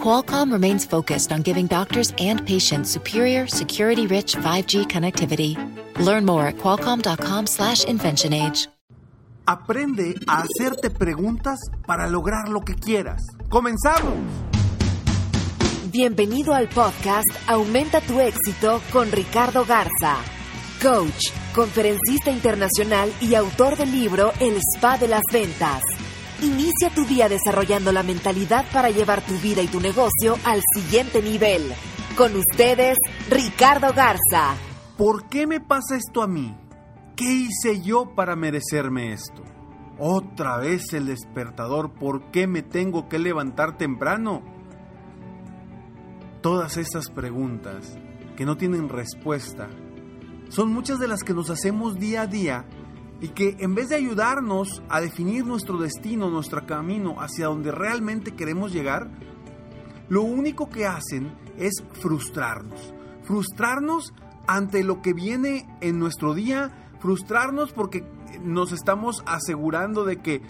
Qualcomm remains focused on giving doctors and patients superior, security-rich 5G connectivity. Learn more at qualcomm.com/inventionage. Aprende a hacerte preguntas para lograr lo que quieras. ¡Comenzamos! Bienvenido al podcast Aumenta tu éxito con Ricardo Garza, coach, conferencista internacional y autor del libro El Spa de las Ventas. Inicia tu día desarrollando la mentalidad para llevar tu vida y tu negocio al siguiente nivel. Con ustedes, Ricardo Garza. ¿Por qué me pasa esto a mí? ¿Qué hice yo para merecerme esto? Otra vez el despertador, ¿por qué me tengo que levantar temprano? Todas estas preguntas que no tienen respuesta son muchas de las que nos hacemos día a día y que en vez de ayudarnos a definir nuestro destino, nuestro camino hacia donde realmente queremos llegar, lo único que hacen es frustrarnos. Frustrarnos ante lo que viene en nuestro día, frustrarnos porque nos estamos asegurando de que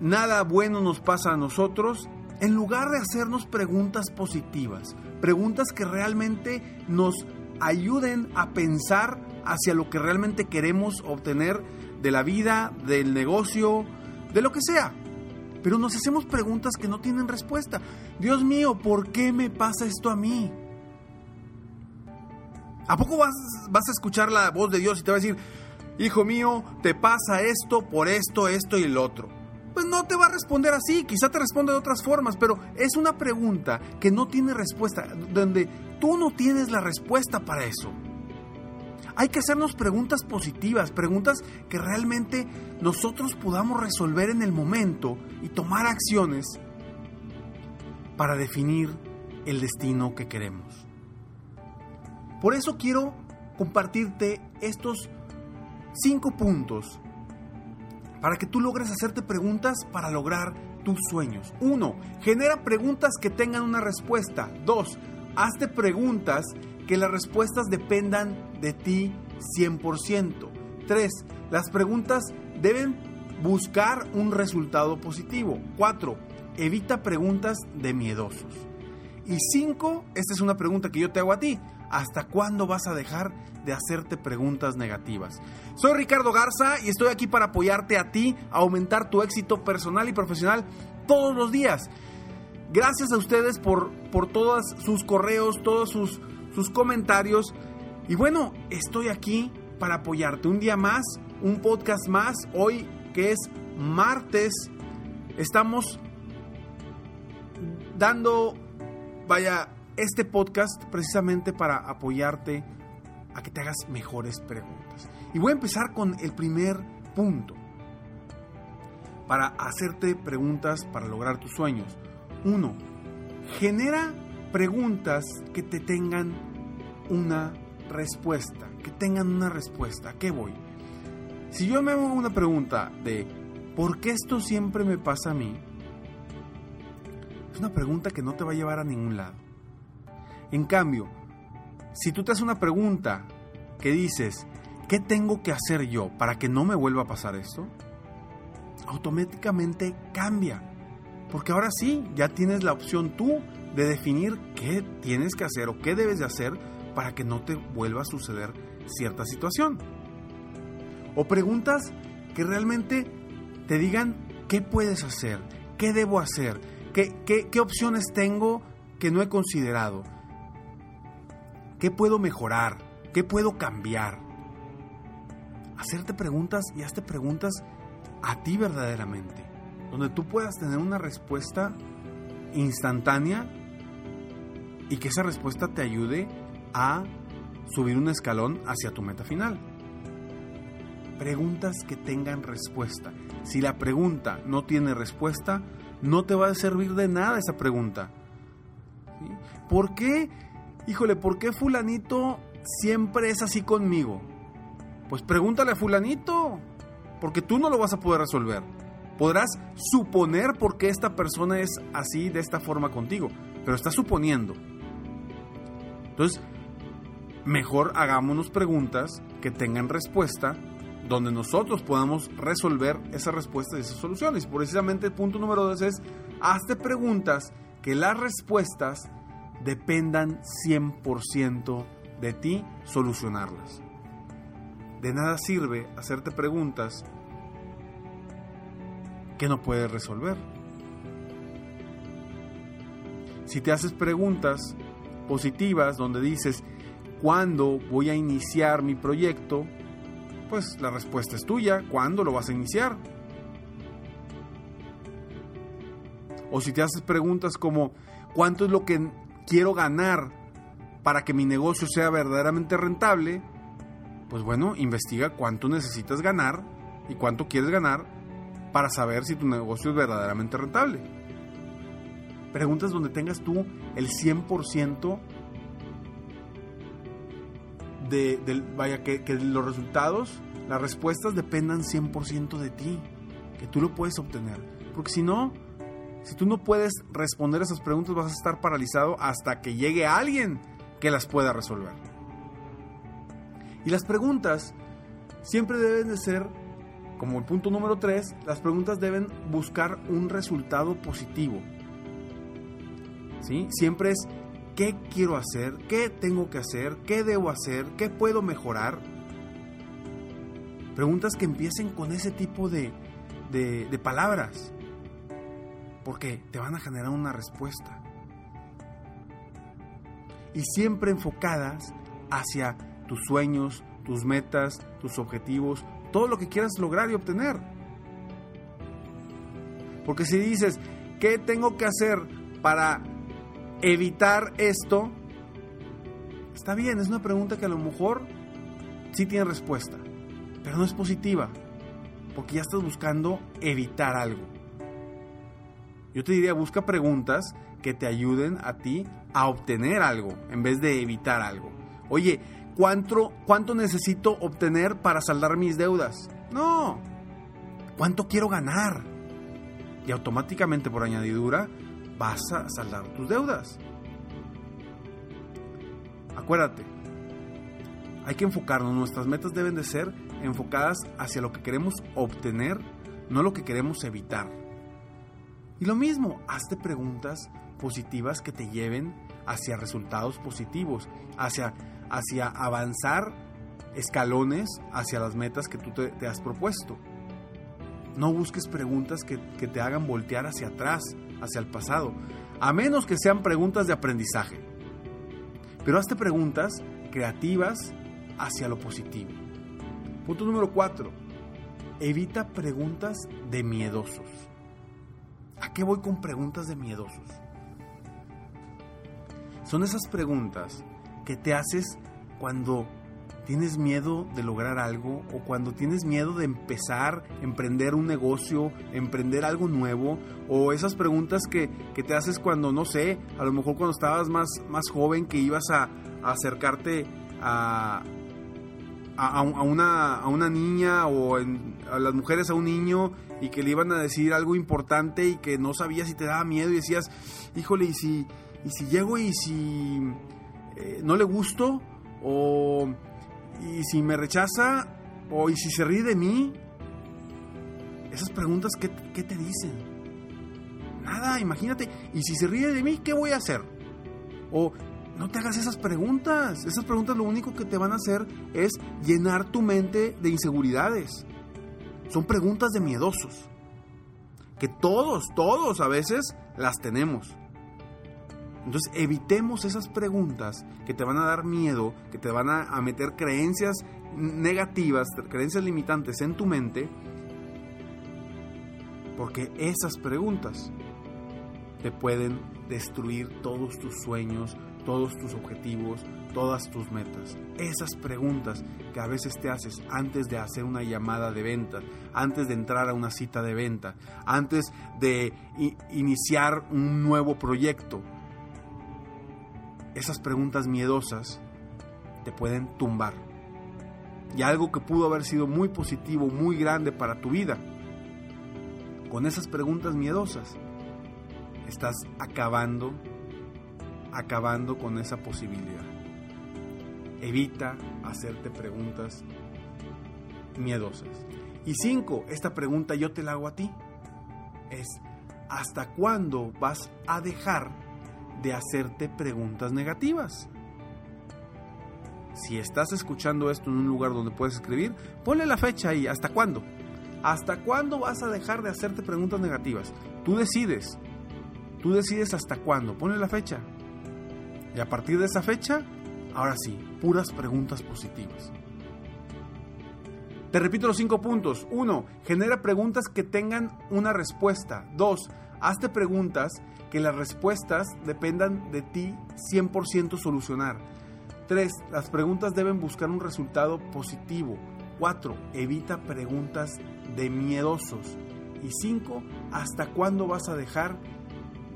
nada bueno nos pasa a nosotros, en lugar de hacernos preguntas positivas, preguntas que realmente nos ayuden a pensar hacia lo que realmente queremos obtener de la vida, del negocio, de lo que sea. Pero nos hacemos preguntas que no tienen respuesta. Dios mío, ¿por qué me pasa esto a mí? ¿A poco vas, a escuchar la voz de Dios y te va a decir, hijo mío, te pasa esto por esto, esto y el otro? Pues no te va a responder así, quizá te responde de otras formas, pero es una pregunta que no tiene respuesta, donde tú no tienes la respuesta para eso. Hay que hacernos preguntas positivas, preguntas que realmente nosotros podamos resolver en el momento y tomar acciones para definir el destino que queremos. Por eso quiero compartirte estos cinco puntos para que tú logres hacerte preguntas para lograr tus sueños. Uno, genera preguntas que tengan una respuesta. Dos, hazte preguntas que las respuestas dependan de ti 100%. 3. Las preguntas deben buscar un resultado positivo. 4. Evita preguntas de miedosos. Y 5. Esta es una pregunta que yo te hago a ti. ¿Hasta cuándo vas a dejar de hacerte preguntas negativas? Soy Ricardo Garza y estoy aquí para apoyarte a ti a aumentar tu éxito personal y profesional todos los días. Gracias a ustedes por, por todos sus correos, todos sus, sus comentarios. Y bueno, estoy aquí para apoyarte un día más, un podcast más, hoy que es martes, estamos dando, vaya, este podcast precisamente para apoyarte a que te hagas mejores preguntas. Y voy a empezar con el primer punto, para hacerte preguntas para lograr tus sueños. Uno, genera preguntas que te tengan una respuesta, que tengan una respuesta. ¿A qué voy? Si yo me hago una pregunta de ¿por qué esto siempre me pasa a mí? Es una pregunta que no te va a llevar a ningún lado. En cambio, si tú te haces una pregunta que dices, ¿qué tengo que hacer yo para que no me vuelva a pasar esto? Automáticamente cambia. Porque ahora sí, ya tienes la opción tú de definir qué tienes que hacer o qué debes de hacer para que no te vuelva a suceder cierta situación. O preguntas que realmente te digan qué puedes hacer, qué debo hacer, qué, qué, opciones tengo que no he considerado, qué puedo mejorar, qué puedo cambiar. Hacerte preguntas y hazte preguntas a ti verdaderamente, donde tú puedas tener una respuesta instantánea y que esa respuesta te ayude a subir un escalón hacia tu meta final. Preguntas que tengan respuesta. Si la pregunta no tiene respuesta, no te va a servir de nada esa pregunta. ¿Por qué? Híjole, ¿por qué fulanito siempre es así conmigo? Pues pregúntale a fulanito. porque tú no lo vas a poder resolver. Podrás suponer por qué esta persona es así, de esta forma contigo, pero estás suponiendo. Entonces, mejor hagámonos preguntas que tengan respuesta, donde nosotros podamos resolver esas respuestas y esas soluciones. Precisamente el punto número dos es, hazte preguntas que las respuestas dependan 100% de ti solucionarlas. De nada sirve hacerte preguntas que no puedes resolver. Si te haces preguntas positivas donde dices, ¿cuándo voy a iniciar mi proyecto? Pues la respuesta es tuya, ¿cuándo lo vas a iniciar? O si te haces preguntas como, ¿cuánto es lo que quiero ganar para que mi negocio sea verdaderamente rentable? Pues bueno, investiga cuánto necesitas ganar y cuánto quieres ganar para saber si tu negocio es verdaderamente rentable. Preguntas donde tengas tú el 100% de, vaya, que, que los resultados, las respuestas dependan 100% de ti, que tú lo puedes obtener. Porque si no, si tú no puedes responder esas preguntas, vas a estar paralizado hasta que llegue alguien que las pueda resolver. Y las preguntas siempre deben de ser, como el punto número 3, las preguntas deben buscar un resultado positivo. ¿Sí? Siempre es qué quiero hacer, qué tengo que hacer, qué debo hacer, qué puedo mejorar. Preguntas que empiecen con ese tipo de, de, de palabras porque te van a generar una respuesta. Y siempre enfocadas hacia tus sueños, tus metas, tus objetivos, todo lo que quieras lograr y obtener. Porque si dices, ¿qué tengo que hacer para evitar esto? Está bien, es una pregunta que a lo mejor sí tiene respuesta, pero no es positiva, porque ya estás buscando evitar algo. Yo te diría, busca preguntas que te ayuden a ti a obtener algo en vez de evitar algo. Oye, ¿cuánto, cuánto necesito obtener para saldar mis deudas? No. ¿Cuánto quiero ganar? Y automáticamente por añadidura vas a saldar tus deudas. Acuérdate, hay que enfocarnos, nuestras metas deben de ser enfocadas hacia lo que queremos obtener, no lo que queremos evitar. Y lo mismo, hazte preguntas positivas que te lleven hacia resultados positivos, hacia, hacia avanzar escalones hacia las metas que tú te, has propuesto. No busques preguntas que, que te hagan voltear hacia atrás, hacia el pasado, a menos que sean preguntas de aprendizaje. Pero hazte preguntas creativas hacia lo positivo. Punto número 4. Evita preguntas de miedosos. ¿A qué voy con preguntas de miedosos? Son esas preguntas que te haces cuando tienes miedo de lograr algo o cuando tienes miedo de empezar, emprender un negocio, emprender algo nuevo o esas preguntas que, te haces cuando, no sé, a lo mejor cuando estabas más, más joven que ibas a, acercarte a, a, una, a una niña o a las mujeres a un niño y que le iban a decir algo importante y que no sabías si te daba miedo y decías, híjole, ¿y si, y si llego y si eh, no le gusto? ¿O y si me rechaza? ¿O y si se ríe de mí? Esas preguntas, ¿qué, qué te dicen? Nada, imagínate, ¿y si se ríe de mí, qué voy a hacer? O no te hagas esas preguntas. Esas preguntas lo único que te van a hacer es llenar tu mente de inseguridades. Son preguntas de miedosos. Que todos, todos a veces las tenemos. Entonces evitemos esas preguntas que te van a dar miedo, que te van a, meter creencias negativas, creencias limitantes en tu mente, porque esas preguntas te pueden destruir todos tus sueños, todos tus objetivos, todas tus metas. Esas preguntas que a veces te haces antes de hacer una llamada de venta, antes de entrar a una cita de venta, antes de iniciar un nuevo proyecto. Esas preguntas miedosas te pueden tumbar, y algo que pudo haber sido muy positivo, muy grande para tu vida. Con esas preguntas miedosas, estás acabando, acabando con esa posibilidad. Evita hacerte preguntas miedosas. Y cinco, esta pregunta yo te la hago a ti. Es, ¿hasta cuándo vas a dejar de hacerte preguntas negativas? Si estás escuchando esto en un lugar donde puedes escribir, ponle la fecha ahí. ¿Hasta cuándo? ¿Hasta cuándo vas a dejar de hacerte preguntas negativas? Tú decides. Tú decides hasta cuándo. Ponle la fecha. Y a partir de esa fecha, ahora sí, puras preguntas positivas. Te repito los cinco puntos. Uno, genera preguntas que tengan una respuesta. Dos, hazte preguntas que las respuestas dependan de ti 100% solucionar. 3. Las preguntas deben buscar un resultado positivo. 4. Evita preguntas de miedosos. Y 5. ¿Hasta cuándo vas a dejar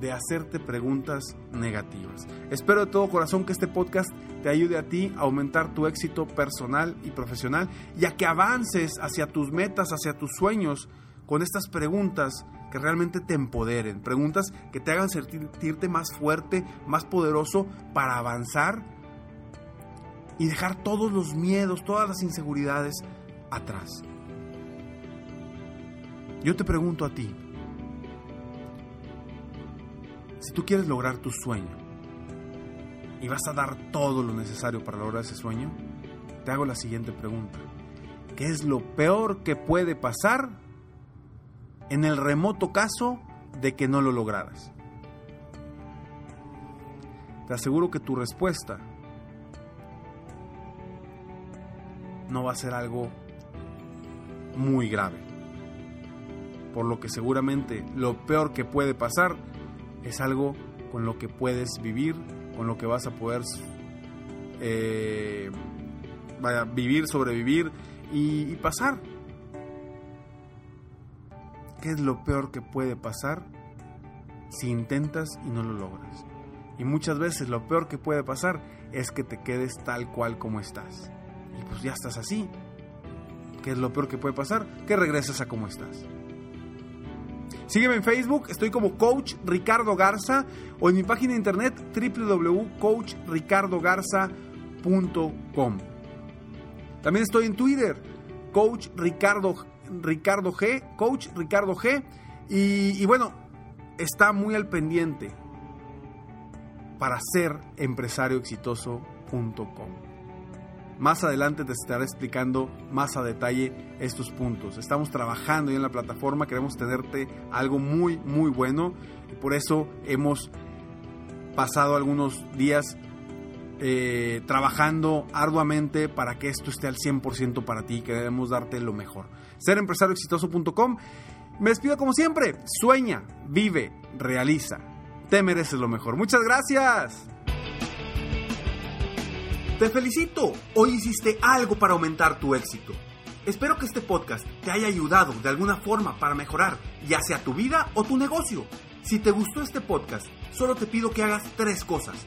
de hacerte preguntas negativas? Espero de todo corazón que este podcast te ayude a ti a aumentar tu éxito personal y profesional y a que avances hacia tus metas, hacia tus sueños con estas preguntas que realmente te empoderen, preguntas que te hagan sentirte más fuerte, más poderoso para avanzar y dejar todos los miedos, todas las inseguridades atrás. Yo te pregunto a ti, si tú quieres lograr tu sueño y vas a dar todo lo necesario para lograr ese sueño, te hago la siguiente pregunta. ¿Qué es lo peor que puede pasar en el remoto caso de que no lo lograras? Te aseguro que tu respuesta no va a ser algo muy grave. Por lo que seguramente lo peor que puede pasar es algo con lo que puedes vivir, con lo que vas a poder eh, vivir, sobrevivir y, y pasar. ¿Qué es lo peor que puede pasar si intentas y no lo logras? Y muchas veces lo peor que puede pasar es que te quedes tal cual como estás y pues ya estás así. ¿Qué es lo peor que puede pasar? Que regreses a como estás. Sígueme en Facebook, estoy como Coach Ricardo Garza o en mi página de internet www.coachricardogarza.com. También estoy en Twitter, Coach Ricardo, Ricardo G, Coach Ricardo G. Y, bueno, está muy al pendiente para ser empresarioexitoso.com. Más adelante te estaré explicando más a detalle estos puntos. Estamos trabajando ya en la plataforma, queremos tenerte algo muy, muy bueno. Y por eso hemos pasado algunos días eh, trabajando arduamente para que esto esté al 100% para ti. Queremos darte lo mejor. Serempresarioexitoso.com. Me despido como siempre. Sueña, vive, realiza. Te mereces lo mejor. Muchas gracias. Te felicito, hoy hiciste algo para aumentar tu éxito. Espero que este podcast te haya ayudado de alguna forma para mejorar ya sea tu vida o tu negocio. Si te gustó este podcast, solo te pido que hagas tres cosas.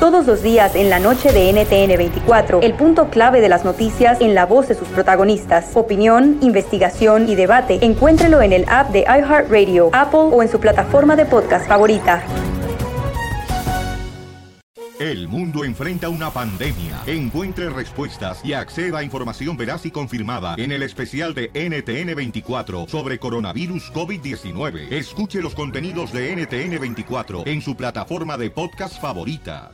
Todos los días en la noche de NTN 24, el punto clave de las noticias en la voz de sus protagonistas. Opinión, investigación y debate. Encuéntrelo en el app de iHeartRadio, Apple o en su plataforma de podcast favorita. El mundo enfrenta una pandemia. Encuentre respuestas y acceda a información veraz y confirmada en el especial de NTN 24 sobre coronavirus COVID-19. Escuche los contenidos de NTN 24 en su plataforma de podcast favorita.